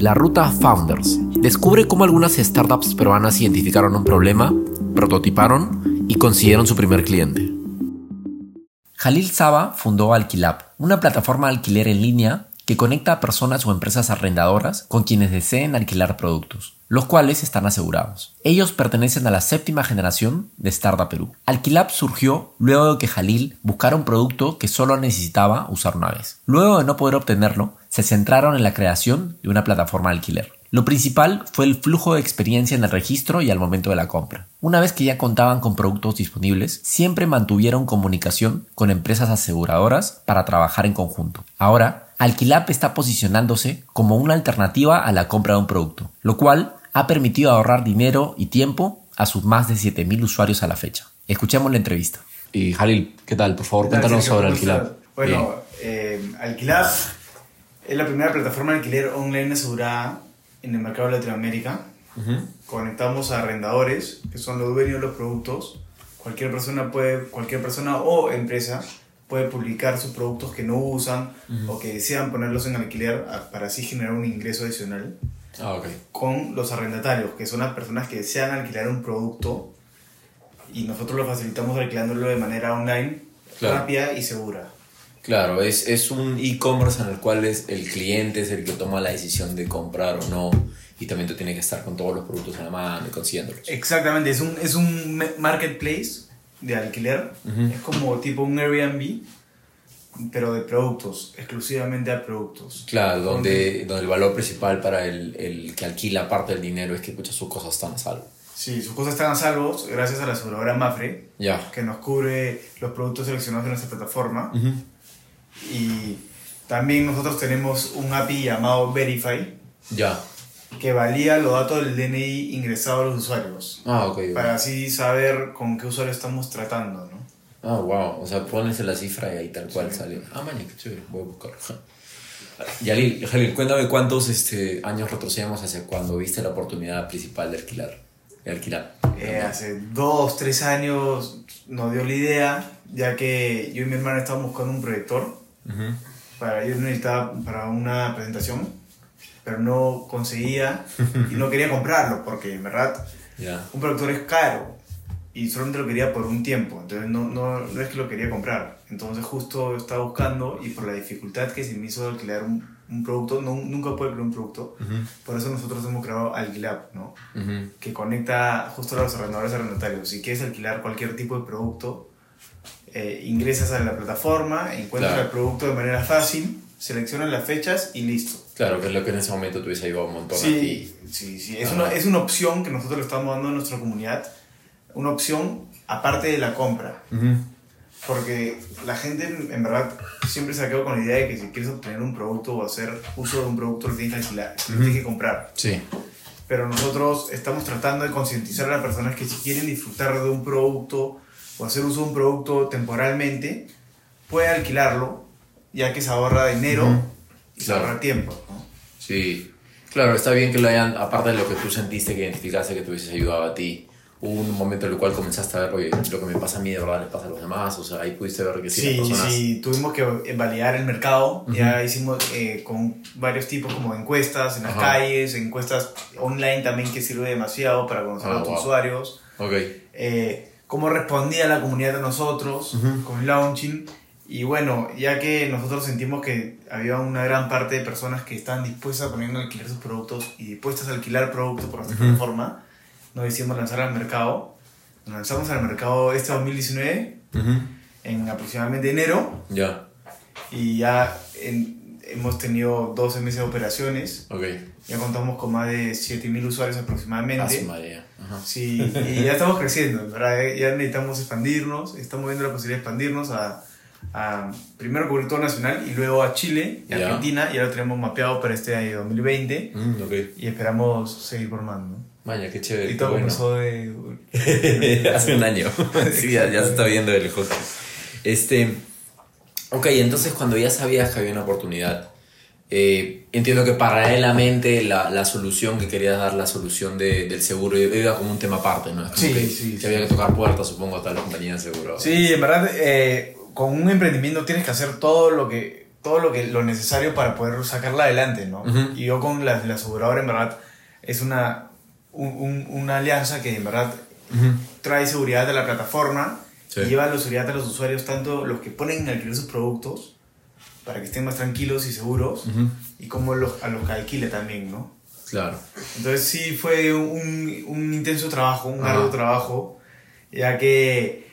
La Ruta Founders. Descubre cómo algunas startups peruanas identificaron un problema, prototiparon y consiguieron su primer cliente. Jalil Saba fundó Alquilab, una plataforma de alquiler en línea que conecta a personas o empresas arrendadoras con quienes deseen alquilar productos, los cuales están asegurados. Ellos pertenecen a la séptima generación de Startup Perú. Alquilab surgió luego de que Jalil buscara un producto que solo necesitaba usar una vez. Luego de no poder obtenerlo, se centraron en la creación de una plataforma de alquiler. Lo principal fue el flujo de experiencia en el registro y al momento de la compra. Una vez que ya contaban con productos disponibles, siempre mantuvieron comunicación con empresas aseguradoras para trabajar en conjunto. Ahora, Alquilab está posicionándose como una alternativa a la compra de un producto, lo cual ha permitido ahorrar dinero y tiempo a sus más de 7.000 usuarios a la fecha. Escuchemos la entrevista. Y Jalil, ¿qué tal? Por favor, cuéntanos sobre Alquilab. Bueno, eh, Alquilab es la primera plataforma de alquiler online asegurada en el mercado de Latinoamérica. Conectamos a arrendadores, que son los dueños de los productos. Cualquier persona, puede, cualquier persona o empresa puede publicar sus productos que no usan o que desean ponerlos en alquiler para así generar un ingreso adicional. Ah, okay. Con los arrendatarios, que son las personas que desean alquilar un producto y nosotros lo facilitamos alquilándolo de manera online, rápida y segura. Claro, es, es un e-commerce en el cual es el cliente es el que toma la decisión de comprar o no y también tú tienes que estar con todos los productos en la mano y consiguiéndolos. Exactamente, es un, es un marketplace de alquiler, es como tipo un Airbnb, pero de productos, exclusivamente de productos. Claro, donde, donde el valor principal para el, el, que alquila parte del dinero es que escucha, sus cosas están a salvo. Sí, sus cosas están a salvo gracias a la aseguradora Mafre, ya que nos cubre los productos seleccionados en nuestra plataforma. Y también nosotros tenemos un API llamado Verify. Ya. Que valía los datos del DNI ingresado a los usuarios. Ah, ok. Para así saber con qué usuario estamos tratando, ¿no? Ah, wow. O sea, pones la cifra y ahí tal cual sale. Ah, man, qué chévere. Voy a buscar. Yalil, Jalil, cuéntame cuántos este, años retrocedemos hacia cuando viste la oportunidad principal de alquilar. De alquilar. Eh, hace dos, tres años nos dio la idea, ya que yo y mi hermano estábamos buscando un proyector para, yo necesitaba para una presentación, pero no conseguía y no quería comprarlo porque en verdad un productor es caro y solamente lo quería por un tiempo, entonces no, no, no, es que lo quería comprar. Entonces justo estaba buscando y por la dificultad que se me hizo alquilar un, un producto, no, nunca pude crear un producto, por eso nosotros hemos creado Alquilab, ¿no? que conecta justo a los arrendadores arrendatarios. Si quieres alquilar cualquier tipo de producto, eh, ingresas a la plataforma, encuentras el producto de manera fácil, seleccionas las fechas y listo. Claro, que es lo que en ese momento tuviese ayudado un montón sí, Sí, sí, es una, es una opción que nosotros le estamos dando a nuestra comunidad, una opción aparte de la compra. Porque la gente en verdad siempre se ha quedado con la idea de que si quieres obtener un producto o hacer uso de un producto lo tienes que alquilar, lo tienes que comprar. Sí. Pero nosotros estamos tratando de concientizar a las personas que si quieren disfrutar de un producto o hacer uso de un producto temporalmente, puede alquilarlo, ya que se ahorra dinero y se ahorra tiempo. Sí, claro, está bien que lo hayan, aparte de lo que tú sentiste, que identificaste que te hubieses ayudado a ti, hubo un momento en el cual comenzaste a ver, oye, lo que me pasa a mí de verdad le pasa a los demás, o sea, ahí pudiste ver que sí, sí, personas... sí, tuvimos que validar el mercado, ya hicimos eh, con varios tipos como encuestas en las calles, encuestas online también que sirve demasiado para conocer a ah, los usuarios. Ok. Eh, cómo respondía la comunidad a nosotros con el launching. Y bueno, ya que nosotros sentimos que había una gran parte de personas que estaban dispuestas a poner a alquilar sus productos y dispuestas a alquilar productos por nuestra plataforma, nos decidimos lanzar al mercado. Nos lanzamos al mercado este 2019, en aproximadamente enero. Ya. Y ya hemos tenido 12 meses de operaciones. Okay. Ya contamos con más de 7.000 usuarios aproximadamente. Sí, y ya estamos creciendo, ¿verdad? Ya necesitamos expandirnos, estamos viendo la posibilidad de expandirnos a, a primero cubrir todo nacional y luego a Chile y Argentina, ya lo tenemos mapeado para este año 2020 mm, y esperamos seguir formando. Vaya, qué chévere. Y todo comenzó de... Hace un año. sí, ya, ya, se está viendo el juego. Este... Ok, entonces cuando ya sabías que había una oportunidad, eh, entiendo que paralelamente la, la, solución que querías dar, la solución de, del seguro, iba como un tema aparte, ¿no? Es como sí, que, sí, que había que tocar puertas, supongo, a todas las compañías de seguro. Sí, en verdad, eh, con un emprendimiento tienes que hacer todo lo que todo lo, que, lo necesario para poder sacarla adelante, ¿no? Ujú. Y yo con la, la aseguradora, en verdad, es una, un- un- una alianza que en verdad trae seguridad a la plataforma Sí. y lleva la seguridad a los usuarios, tanto los que ponen en alquiler sus productos, para que estén más tranquilos y seguros, Ujú. y como los, a los que alquile también, ¿no? Claro. Entonces sí fue un, un intenso trabajo, un largo trabajo, ya que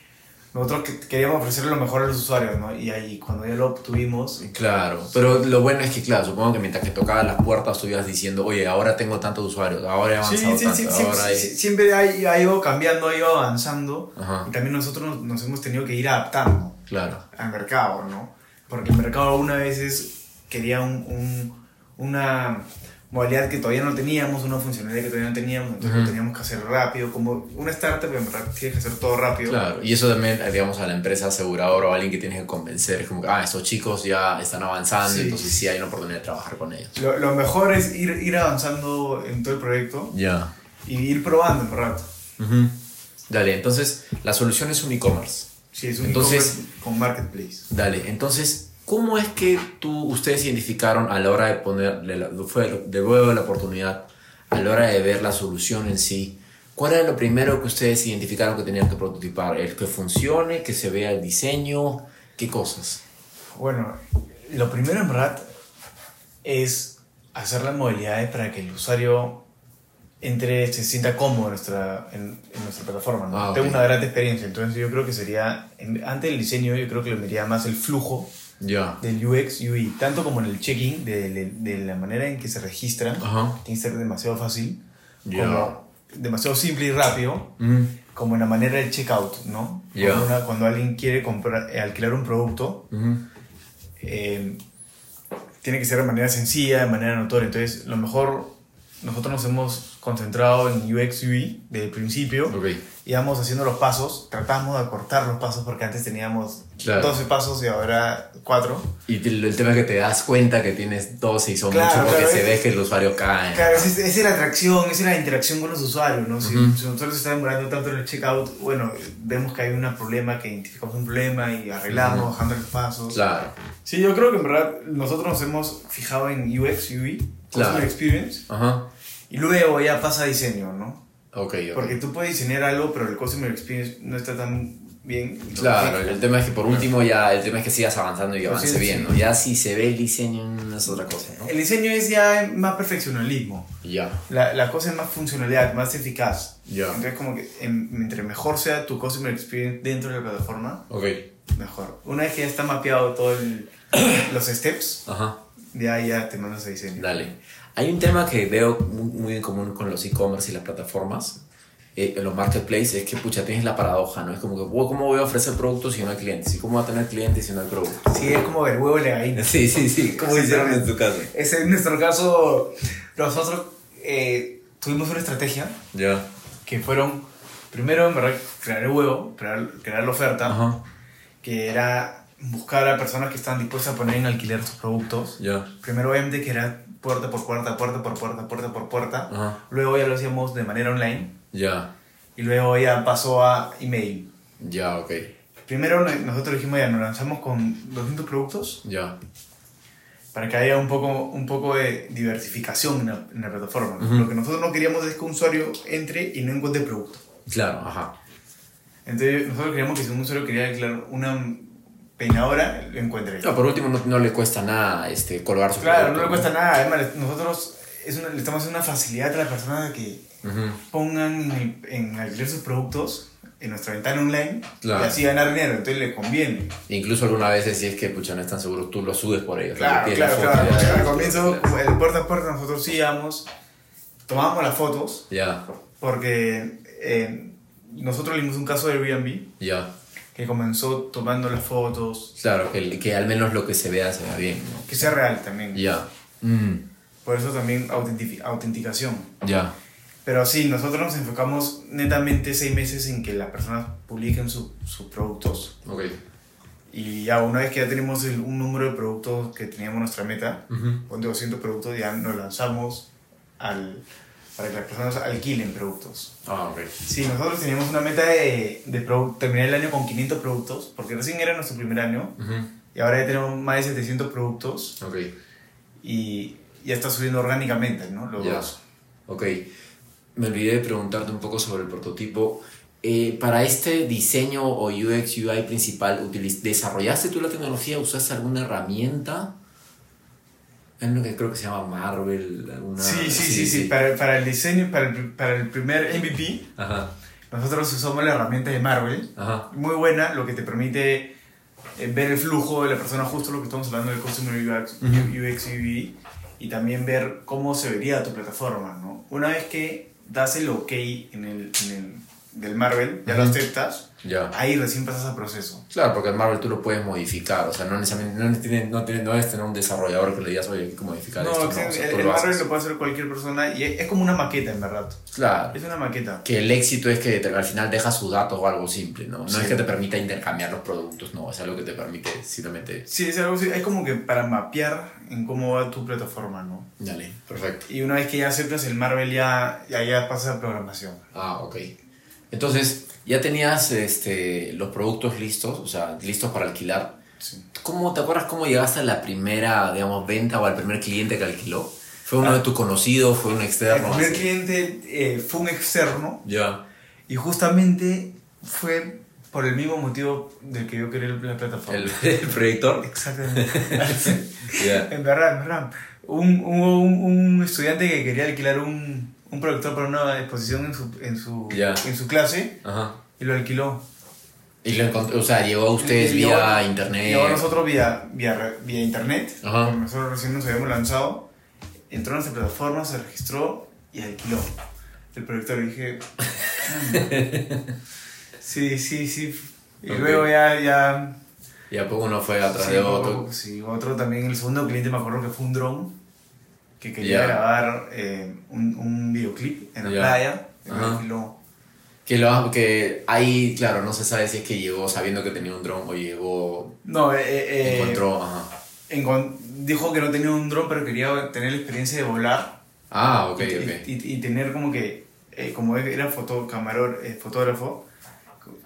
nosotros que- queríamos ofrecer lo mejor a los usuarios, ¿no? Y ahí cuando ya lo obtuvimos, Claro, pero lo bueno es que, claro, supongo que mientras que tocabas las puertas tú ibas diciendo, oye, ahora tengo tantos usuarios, ahora he sí, avanzado sí, tanto, sí, sí, ahora hay... sí, siempre ha ido cambiando, ha ido avanzando, Ajá. y también nosotros nos, nos hemos tenido que ir adaptando Claro. al mercado, ¿no? Porque el mercado algunas veces quería un- un- una modalidad que todavía no teníamos, una funcionalidad que todavía no teníamos, entonces lo teníamos que hacer rápido, como una startup en verdad tienes que hacer todo rápido. Claro, y eso también, eh, digamos, a la empresa aseguradora o a alguien que tienes que convencer, es como que, ah, estos chicos ya están avanzando, Sí. entonces sí hay una oportunidad de trabajar con ellos. Lo, lo mejor es ir, ir avanzando en todo el proyecto Ya. y ir probando en verdad. Dale, entonces, la solución es un e-commerce. Sí, es un Entonces- con marketplace. Dale, entonces, ¿cómo es que tú, ustedes identificaron a la hora de ponerle, la, fue de nuevo la oportunidad, a la hora de ver la solución en sí? ¿Cuál era lo primero que ustedes identificaron que tenían que prototipar? ¿El que funcione, que se vea el diseño? ¿Qué cosas? Bueno, lo primero en verdad es hacer las modalidades para que el usuario entre, se sienta cómodo en nuestra, en, en nuestra plataforma, ¿no? Ah, ok. Tenga una gran experiencia. Entonces yo creo que sería, en- antes del diseño, yo creo que le miraría más el flujo Ya. del UX, UI, tanto como en el check-in, de, de- de la manera en que se registran, Ajá. tiene que ser demasiado fácil, Ya. como demasiado simple y rápido, Mm. como en la manera del checkout, ¿no? Cuando, una- cuando alguien quiere comprar, eh, alquilar un producto, eh, tiene que ser de manera sencilla, de manera notoria. Entonces, lo mejor, nosotros nos hemos concentrado en UX, UI desde el principio. Ok. Íbamos haciendo los pasos, tratamos de acortar los pasos porque antes teníamos Claro. 12 pasos y ahora 4. Y el tema es que te das cuenta que tienes 12 y son Claro, muchos porque claro, se ve que el usuario cae. Claro, esa es, la atracción, esa es la interacción con los usuarios, ¿no? Si, Ujú. si nosotros está demorando tanto en el checkout, bueno, vemos que hay un problema, que identificamos un problema y arreglamos, bajando los pasos. Claro. Sí, yo creo que en verdad nosotros nos hemos fijado en UX, UI, Claro. Customer Experience, Ajá. y luego ya pasa a diseño, ¿no? Ok, ok. Porque tú puedes diseñar algo, pero el Customer Experience no está tan bien. Claro, el tema es que por último ya, el tema es que sigas avanzando y Pues avance sí, bien, sí. ¿no? Ya si se ve el diseño no es otra cosa, ¿no? El diseño es ya más perfeccionalismo. Ya, La, la cosa es más funcionalidad, más eficaz. ya. Entonces, como que en- entre mejor sea tu Customer Experience dentro de la plataforma, Ok. mejor. Una vez que ya está mapeado todos los steps, Ajá. ya, ya te mandas a diseño. Dale. Hay un tema que veo muy, muy en común con los e-commerce y las plataformas, eh, los marketplaces, es que, pucha, tienes la paradoja, ¿no? Es como que, wow, ¿cómo voy a ofrecer productos si no hay clientes? ¿Y cómo voy a tener clientes si no hay productos? Sí, es como el huevo y la gallina. Sí, sí, sí. ¿Cómo hicieron en tu caso? Ese, en nuestro caso, nosotros eh, tuvimos una estrategia Ya. que fueron, primero, en verdad, crear el huevo, crear, crear la oferta, Ajá. que era buscar a personas que estaban dispuestas a poner en alquiler sus productos. Ya. Primero, obviamente, que era puerta por puerta, puerta por puerta, puerta por puerta. Ajá. Luego ya lo hacíamos de manera online. Ya. Y luego ya pasó a email. Ya, ok. Primero no- nosotros dijimos ya, nos lanzamos con 200 productos Ya. para que haya un poco, un poco de diversificación en la, en la plataforma. Lo que nosotros no queríamos es que un usuario entre y no encuentre producto. Claro, ajá. Entonces nosotros queríamos que si un usuario quería alquilar una peinadora, lo encuentre. No, por último, no, no le cuesta nada este, colgar su Claro, no producto, le cuesta nada. Además, nosotros es una- le estamos haciendo una facilidad a las personas que Ujú. pongan en, en alquiler sus productos en nuestra ventana online Claro. y así ganar dinero. Entonces le conviene. Incluso algunas veces, si es que pucha, no están seguros, tú lo subes por ellos. Claro, claro, la claro. foto. Al comienzo, como el puerta a puerta, nosotros sí íbamos, tomábamos las fotos, Ya, porque eh, nosotros leímos un caso de Airbnb ya. Que comenzó tomando las fotos, Claro, que, que al menos lo que se vea se vea bien, ¿no? que sea real también. Ya. Mm, Por eso también autenticación. ya. Pero sí, nosotros nos enfocamos netamente seis meses en que las personas publiquen su- sus productos. Ok. Y ya una vez que ya tenemos el- un número de productos que teníamos nuestra meta, con 200 productos, ya nos lanzamos al, para que las personas alquilen productos. Ah, ok. Sí, nosotros teníamos una meta de, de terminar el año con 500 productos, porque recién era nuestro primer año. Ujú. Y ahora ya tenemos más de 700 productos Ok. y ya está subiendo orgánicamente, ¿no? Los Ya. dos. Ok. Me olvidé de preguntarte un poco sobre el prototipo. Eh, para este diseño o UX UI principal, ¿desarrollaste tú la tecnología? ¿Usaste alguna herramienta? Hay uno que creo que se llama Marvel. Alguna... Sí, sí, sí, sí. Para, para el diseño, para el, para el primer MVP, Ajá, nosotros usamos la herramienta de Marvel. ajá. Muy buena, lo que te permite eh, ver el flujo de la persona, justo lo que estamos hablando del Customer UX, Ujú. UX UI, y también ver cómo se vería tu plataforma, ¿no? Una vez que das el OK en el, en el del Marvel, ya lo Ujú. aceptas, Ya. ahí recién pasas al proceso. Claro, porque el Marvel tú lo puedes modificar, o sea, no necesariamente, no tienes, no tienes, no debes tener un desarrollador que le digas, oye, hay que modificar No, esto, es- no, o sea, el, lo Marvel haces. lo puede hacer cualquier persona y es, como una maqueta, en verdad. Claro. Es una maqueta. Que el éxito es que te- al final dejas sus datos o algo simple, ¿no? No Sí. es que te permita intercambiar los productos, no, es algo que te permite simplemente... Sí, es algo así, es como que para mapear en cómo va tu plataforma, ¿no? Dale, perfecto. Y una vez que ya aceptas el Marvel, ya, ya, ya pasas a programación. Ah, ok. Entonces, ya tenías este, los productos listos, o sea, listos para alquilar. Sí. ¿Cómo, ¿Te acuerdas cómo llegaste a la primera, digamos, venta o al primer cliente que alquiló? ¿Fue uno de tus conocidos? ¿Fue un El externo? primer Así. cliente eh, fue un externo Ya. y justamente fue por el mismo motivo del que yo quería la plataforma. ¿El, el proyector? Exactamente. Ya. en verdad, en verdad. Un, un, un estudiante que quería alquilar un, un proyector para una exposición en su, en su, Ya. en su clase Ajá. y lo alquiló. Y lo encontró, o sea, llegó a ustedes Y vía llegó- internet. Llegó a nosotros vía, vía, vía internet. Ajá. porque Nosotros recién nos habíamos lanzado. Entró a nuestra plataforma, se registró y alquiló el proyector. Y dije. "Mm". sí, sí, sí. Y Ok. luego ya. ya Y a poco uno fue atrás sí, de otro. otro, sí, otro también. El segundo cliente me acuerdo que fue un dron que quería Ya. grabar eh, un, un videoclip en la Ya. playa. Que, lo, que ahí, claro, no se sabe si es que llegó sabiendo que tenía un dron o llegó, No, eh, eh, encontró, ajá. dijo que no tenía un dron, pero quería tener la experiencia de volar. Ah, ok, y, ok. y- y tener como que, eh, como era foto, camarón, eh, fotógrafo,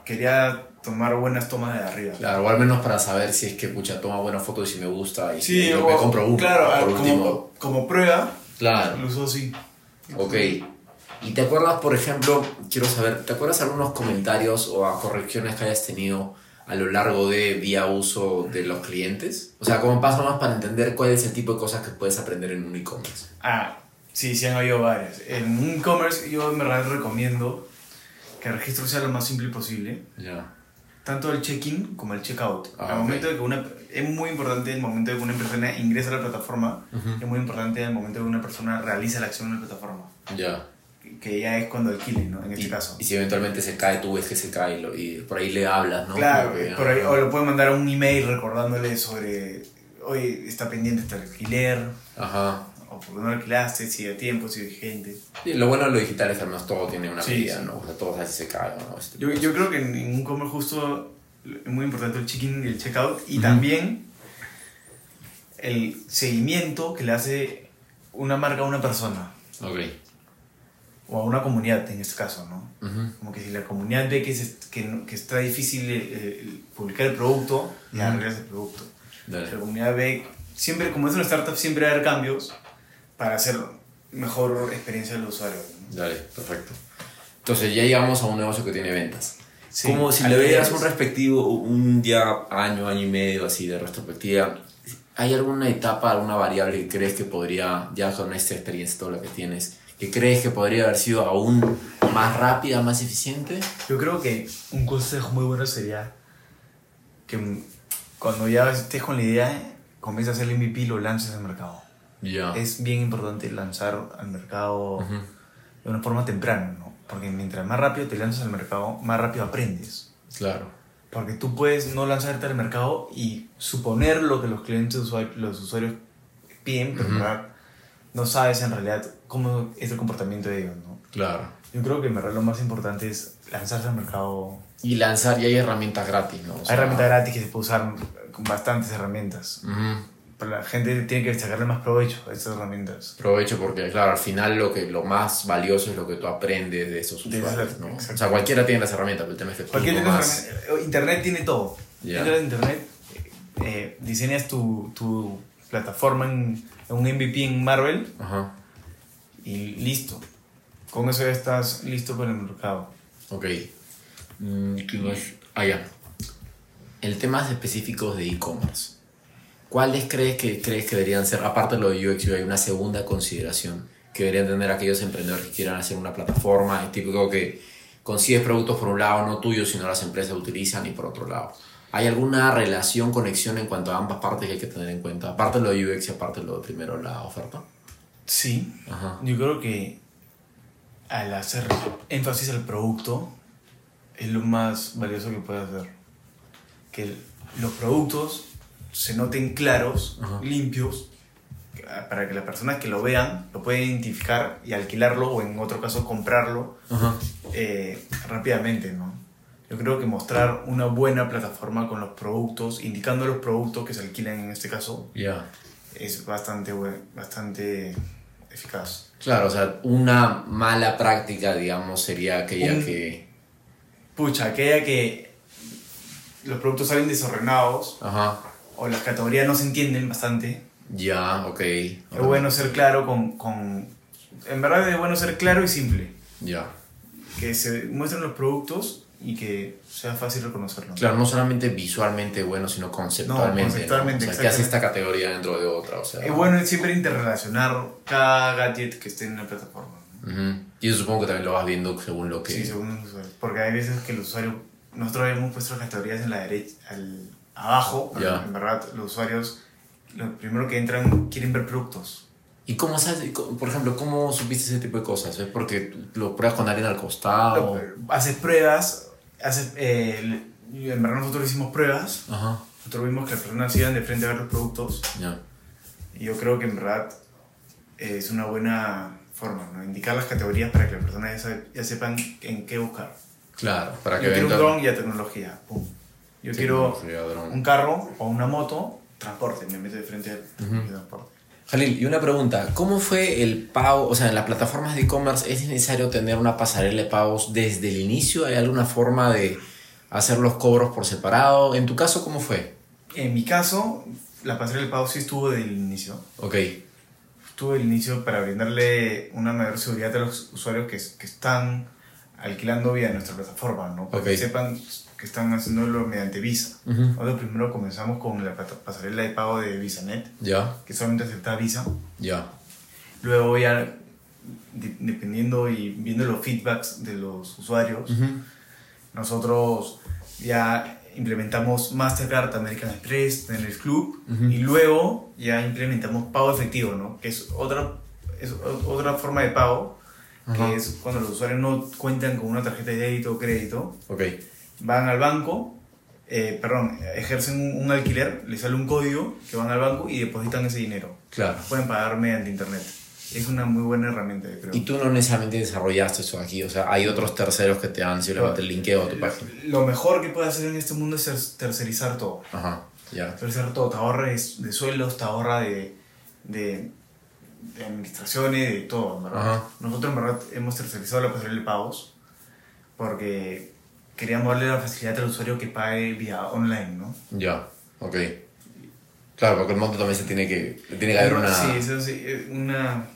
quería tomar buenas tomas de arriba. Claro, o al menos para saber si es que, pucha, toma buenas fotos y si me gusta y Sí, yo o- me compro uno, claro, por como, último. como prueba, Claro, lo usó así. ok. ¿Y te acuerdas, por ejemplo, quiero saber, ¿te acuerdas algunos comentarios o a correcciones que hayas tenido a lo largo de vía uso de los clientes? O sea, como paso más para entender cuál es el tipo de cosas que puedes aprender en un e-commerce. Ah, sí, sí han habido varias. En un e-commerce yo verdad recomiendo que el registro sea lo más simple posible. Ya. Tanto el check-in como el check-out. Ah, Al ok. momento de que una, es muy importante el momento de que una persona ingresa a la plataforma. Es muy importante el momento de que una persona realiza la acción en la plataforma. Ya. Que- ya es cuando alquile, ¿no? En este y, caso. y si eventualmente se cae, tú ves que se cae y, lo- y por ahí le hablas, ¿no? Claro, que, por ahí, ah, o le pueden mandar un email recordándole sobre, oye, está pendiente este alquiler, Ajá. O por qué no alquilaste, sigue tiempo, sigue vigente. Sí, lo bueno de lo digital es que además todo tiene una Sí, medida. ¿no? O sea, todo se cae, ¿no? Este- Yo, yo creo que en, en un comer justo es muy importante el check-in y el check-out, y Ujú. también el seguimiento que le hace una marca a una persona, Ok. o a una comunidad en este caso, ¿no? Ujú. Como que si la comunidad ve que, se- que, no- que está difícil eh, publicar el producto, ya Ujú. arreglas el producto. Dale. La comunidad ve, siempre, como es una startup, siempre va a haber cambios para hacer mejor experiencia del usuario. ¿no? Dale, perfecto. Entonces ya llegamos a un negocio que tiene ventas. Sí, Como si le veas un respectivo, un ya año, año y medio así de retrospectiva, ¿hay alguna etapa, alguna variable que crees que podría, ya con esta experiencia, todo lo que tienes, que crees que podría haber sido aún más rápida, más eficiente? Yo creo que un consejo muy bueno sería que cuando ya estés con la idea, comiences a hacer el MVP y lo lances al mercado. Es bien importante lanzar al mercado de una forma temprana, ¿no? Porque mientras más rápido te lanzas al mercado, más rápido aprendes. Claro. Porque tú puedes no lanzarte al mercado y suponer lo que los clientes, los usuarios piden, pero no sabes en realidad cómo es el comportamiento de ellos, ¿no? Claro. Yo creo que en verdad lo más importante es lanzarse al mercado. Y lanzar, y hay herramientas gratis, ¿no? O Hay herramientas gratis que se puede usar con bastantes herramientas. ujú. Pero la gente tiene que sacarle más provecho a estas herramientas. Provecho porque, claro, al final lo, que, lo más valioso es lo que tú aprendes de esos usuarios, ¿no? O sea, cualquiera tiene las herramientas, pero el tema es que tú Cualquier no más... Internet tiene todo. Ya. Entras en Internet, eh, diseñas tu, tu plataforma en, en un MVP en Marvel Ajá. y listo. Con eso ya estás listo para el mercado. Ok. Mm, ¿qué más? Ah, ya. El temas específicos de e-commerce. ¿Cuáles crees que, crees que deberían ser, aparte de lo de UX, hay una segunda consideración que deberían tener aquellos emprendedores que quieran hacer una plataforma? Es típico que consigues productos por un lado, no tuyos, sino las empresas utilizan, y por otro lado. ¿Hay alguna relación, conexión en cuanto a ambas partes que hay que tener en cuenta? Aparte de lo de UX y aparte de lo de primero, la oferta. Sí, Ajá. yo creo que al hacer énfasis al producto es lo más valioso que puedes hacer. Que los productos se noten claros, Ajá. limpios, para que las personas que lo vean lo puedan identificar y alquilarlo o en otro caso comprarlo eh, rápidamente, ¿no? Yo creo que mostrar una buena plataforma con los productos, indicando los productos que se alquilan en este caso, Ya. es bastante, bastante eficaz. Claro, o sea, una mala práctica, digamos, sería aquella Un- que... Pucha, aquella que los productos salen desordenados Ajá. O las categorías no se entienden bastante, Ya, ok. es bueno ser claro con, con... En verdad es bueno ser claro y simple. Ya. Que se muestren los productos y que sea fácil reconocerlos. Claro, no solamente visualmente bueno, sino conceptualmente. No, conceptualmente, O sea, ¿qué hace esta categoría dentro de otra? O sea, Es bueno siempre interrelacionar cada gadget que esté en la plataforma. Ujú. Y eso supongo que también lo vas viendo según lo que... Sí, según el usuario. Porque hay veces que el usuario, nosotros hemos puesto las categorías en la derecha, al, abajo, Ya. en verdad los usuarios, lo primero que entran, quieren ver productos. ¿Y cómo sabes, por ejemplo, cómo supiste ese tipo de cosas? ¿Es porque lo pruebas con alguien al costado? Haces pruebas, haces, eh, en verdad nosotros hicimos pruebas, Ajá. nosotros vimos que las personas iban de frente a ver los productos Ya. y yo creo que en verdad eh, es una buena forma, ¿no? Indicar las categorías para que las personas ya, sepan en qué buscar. Claro, para que Yo quiero un dron y a tecnología, pum. Yo quiero un carro o una moto, transporte, me meto de frente al transporte. Jalil, y una pregunta, ¿cómo fue el pago? O sea, en las plataformas de e-commerce es necesario tener una pasarela de pagos desde el inicio. ¿Hay alguna forma de hacer los cobros por separado? En tu caso, ¿cómo fue? En mi caso, la pasarela de pago sí estuvo del inicio. Ok, Estuvo del inicio para brindarle una mayor seguridad a los usuarios que, que están alquilando vía nuestra plataforma, ¿no? Para Ok. que sepan que están haciéndolo mediante Visa. Ujú. Nosotros primero comenzamos con la pasarela de pago de VisaNet, ya, que solamente acepta Visa. ya. Luego ya, de- dependiendo y viendo los feedbacks de los usuarios, Ujú. nosotros ya implementamos Mastercard, American Express, en el club Ujú. y luego ya implementamos pago efectivo, ¿no? Que es otra, es otra forma de pago, Ajá. que es cuando los usuarios no cuentan con una tarjeta de débito o crédito, Ok, van al banco, eh, perdón, ejercen un, un alquiler, les sale un código que van al banco y depositan ese dinero. claro. Pueden pagar mediante internet. Es una muy buena herramienta, creo. Y tú no necesariamente desarrollaste eso aquí, o sea, hay otros terceros que te dan simplemente el linkeo a tu página. Lo mejor que puedes hacer en este mundo es ter- tercerizar todo. Ajá, ya. Tercerizar todo. Te ahorra de, de sueldos, te ahorra de, de, de administraciones, de todo, en verdad. Ajá. Nosotros, en verdad, hemos tercerizado la pasarela de pagos porque queríamos darle la facilidad al usuario que pague vía online, ¿no? Ya, ok. Claro, porque el monto también se tiene que, tiene que haber una... Sí, eso sí, eh, una...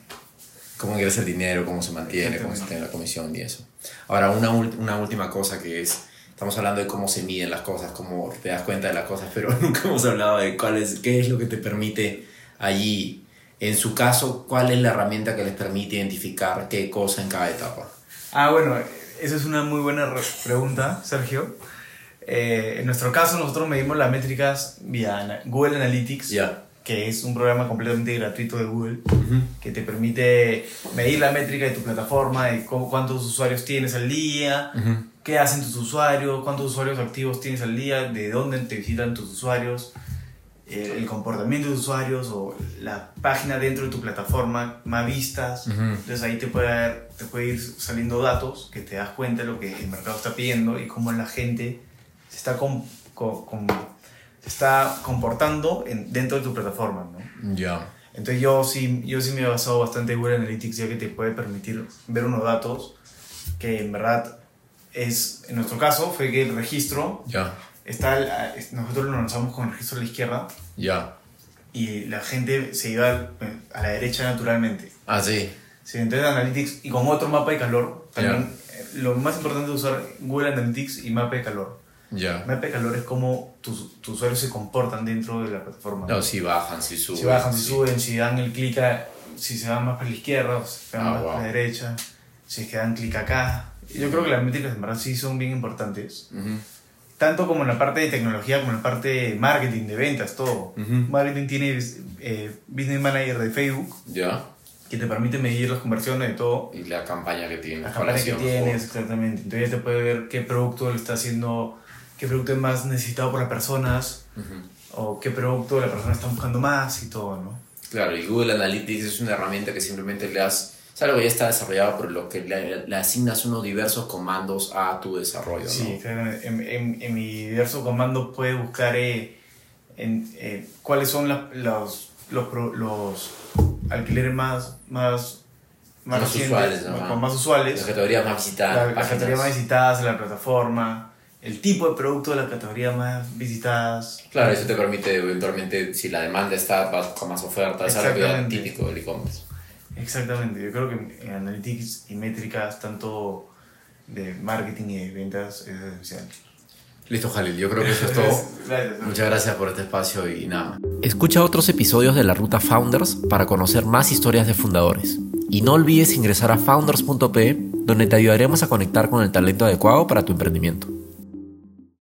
cómo ingresa el dinero, cómo se mantiene, cómo se tiene la comisión y eso. Ahora, una, una última cosa que es, estamos hablando de cómo se miden las cosas, cómo te das cuenta de las cosas, pero nunca hemos hablado de cuál es, qué es lo que te permite allí, en su caso, cuál es la herramienta que les permite identificar qué cosa en cada etapa. Ah, bueno, esa es una muy buena re- pregunta, Sergio. Eh, en nuestro caso, nosotros medimos las métricas vía Google Analytics, Ya. que es un programa completamente gratuito de Google, que te permite medir la métrica de tu plataforma, de cómo- cuántos usuarios tienes al día, qué hacen tus usuarios, cuántos usuarios activos tienes al día, de dónde te visitan tus usuarios, el comportamiento de usuarios o la página dentro de tu plataforma más vistas. Ujú. Entonces ahí te puede, dar- te puede ir saliendo datos que te das cuenta de lo que el mercado está pidiendo y cómo la gente se está, com- co- com- se está comportando en- dentro de tu plataforma. ¿no? Ya. Entonces yo sí, yo sí me he basado bastante en Google Analytics ya que te puede permitir ver unos datos que en verdad es, en nuestro caso fue que el registro Ya. Está nosotros lo lanzamos con el registro a la izquierda Ya. y la gente se iba a la derecha naturalmente. Ah, sí. Sí, entonces Analytics y con otro mapa de calor, también eh, lo más importante es usar Google Analytics y mapa de calor. Ya. Mapa de calor es cómo tus, tus usuarios se comportan dentro de la plataforma. No, si bajan, si suben. si bajan, si sí. suben, si dan el clic, a- si se van más para la izquierda o si se van Ah, más wow. para la derecha, si es que dan clic acá. Yo creo que las métricas en verdad sí son bien importantes. Ujú. Tanto como en la parte de tecnología, como en la parte de marketing, de ventas, todo. Marketing tiene eh, Business Manager de Facebook Ya. que te permite medir las conversiones de todo. Y la campaña que tiene. La campaña que tienes, exactamente. Entonces ya te puede ver qué producto le está haciendo, qué producto es más necesitado por las personas, o qué producto la persona está buscando más y todo, ¿no? Claro, y Google Analytics es una herramienta que simplemente le das. Es algo que ya está desarrollado, pero lo que le, le asignas unos diversos comandos a tu desarrollo, ¿no? Sí, exactamente. En, en, en mi diverso comando puedes buscar eh, en, eh, cuáles son la- los, los, los alquileres más, más, más usuales, más- usuales. Las categorías más visitadas. la, las categorías más visitadas en la plataforma, el tipo de producto de la categoría más visitadas. Claro, eso te permite eventualmente, si la demanda está, vas con más ofertas. Es algo típico del e-commerce. Exactamente, yo creo que en Analytics y métricas, tanto de marketing y de ventas, es esencial. Listo, Jalil, yo creo que eso es todo. Gracias. Muchas gracias por este espacio y nada. Escucha otros episodios de la Ruta Founders para conocer más historias de fundadores. Y no olvides ingresar a founders.p donde te ayudaremos a conectar con el talento adecuado para tu emprendimiento.